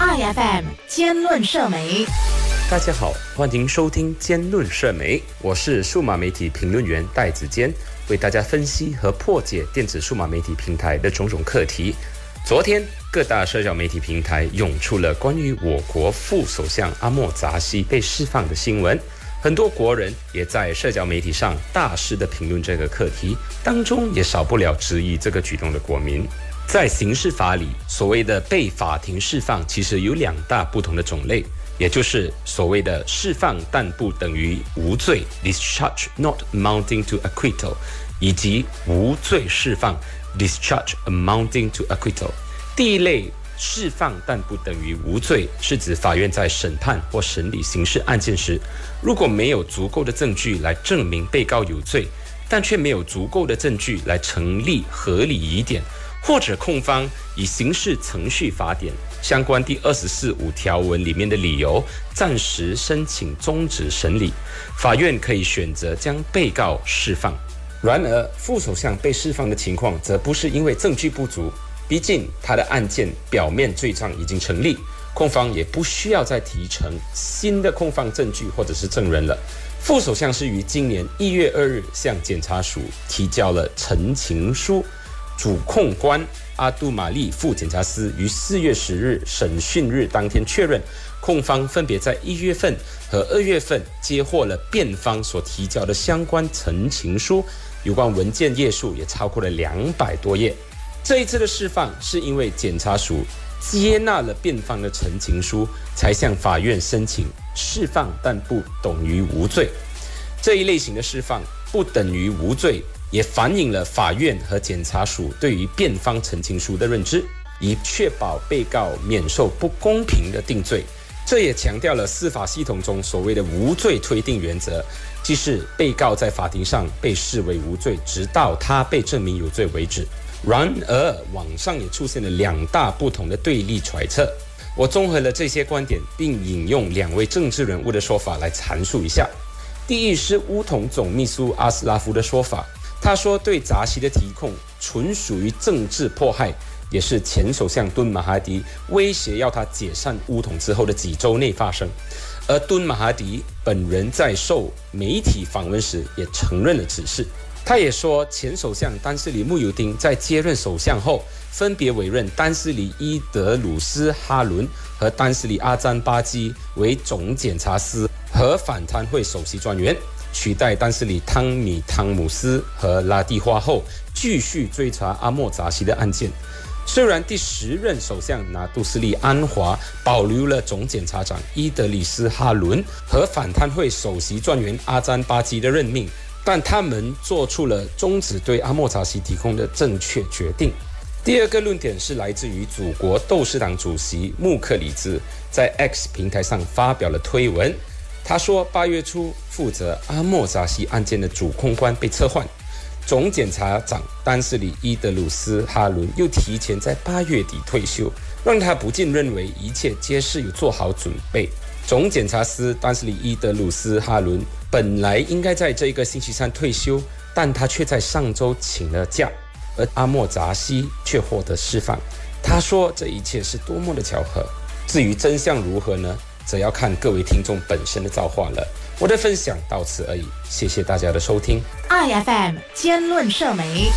，IFM 尖论社媒。大家好，欢迎收听尖论社媒，我是数码媒体评论员戴子坚，为大家分析和破解电子数码媒体平台的种种课题。昨天，各大社交媒体平台涌出了关于我国副首相阿莫扎西被释放的新闻。很多国人也在社交媒体上大肆的评论这个课题，当中也少不了质疑这个举动的国民。在刑事法里，所谓的被法庭释放，其实有两大不同的种类，也就是所谓的释放但不等于无罪 （discharge not amounting to acquittal） 以及无罪释放 （discharge amounting to acquittal）。第一类。释放但不等于无罪，是指法院在审判或审理刑事案件时，如果没有足够的证据来证明被告有罪，但却没有足够的证据来成立合理疑点，或者控方以刑事程序法典相关第二十四五条文里面的理由暂时申请终止审理，法院可以选择将被告释放。然而，副首相被释放的情况则不是因为证据不足。毕竟他的案件表面罪状已经成立，控方也不需要再提成新的控方证据或者是证人了。副首相是于今年一月二日向检察署提交了陈情书，主控官阿杜玛丽副检察司于四月十日审讯日当天确认，控方分别在一月份和二月份接获了辩方所提交的相关陈情书，有关文件页数也超过了两百多页。这一次的释放是因为检察署接纳了辩方的陈情书，才向法院申请释放，但不等于无罪。这一类型的释放不等于无罪，也反映了法院和检察署对于辩方陈情书的认知，以确保被告免受不公平的定罪。这也强调了司法系统中所谓的无罪推定原则，即是被告在法庭上被视为无罪，直到他被证明有罪为止。然而，网上也出现了两大不同的对立揣测。我综合了这些观点，并引用两位政治人物的说法来阐述一下。第一是乌统总秘书阿斯拉夫的说法，他说对扎西的提控纯属于政治迫害，也是前首相敦马哈迪威胁要他解散乌统之后的几周内发生。而敦马哈迪本人在受媒体访问时也承认了此事。他也说，前首相丹斯里穆尤丁在接任首相后，分别委任丹斯里伊德鲁斯哈伦和丹斯里阿詹巴基为总检察司和反贪会首席专员，取代丹斯里汤米汤姆斯和拉蒂花后，继续追查阿莫扎西的案件。虽然第十任首相拿杜斯利安华保留了总检察长伊德里斯哈伦和反贪会首席专员阿詹巴基的任命。但他们做出了终止对阿莫扎西提供的正确决定。第二个论点是来自于祖国斗士党主席穆克里兹在 X 平台上发表了推文，他说八月初负责阿莫扎西案件的主控官被撤换，总检察长丹斯里伊德鲁斯哈伦又提前在八月底退休，让他不禁认为一切皆是有做好准备。总检察司丹斯里伊德鲁斯哈伦。本来应该在这个星期三退休，但他却在上周请了假，而阿莫扎西却获得释放。他说这一切是多么的巧合。至于真相如何呢，则要看各位听众本身的造化了。我的分享到此而已，谢谢大家的收听。I F M 兼论社媒。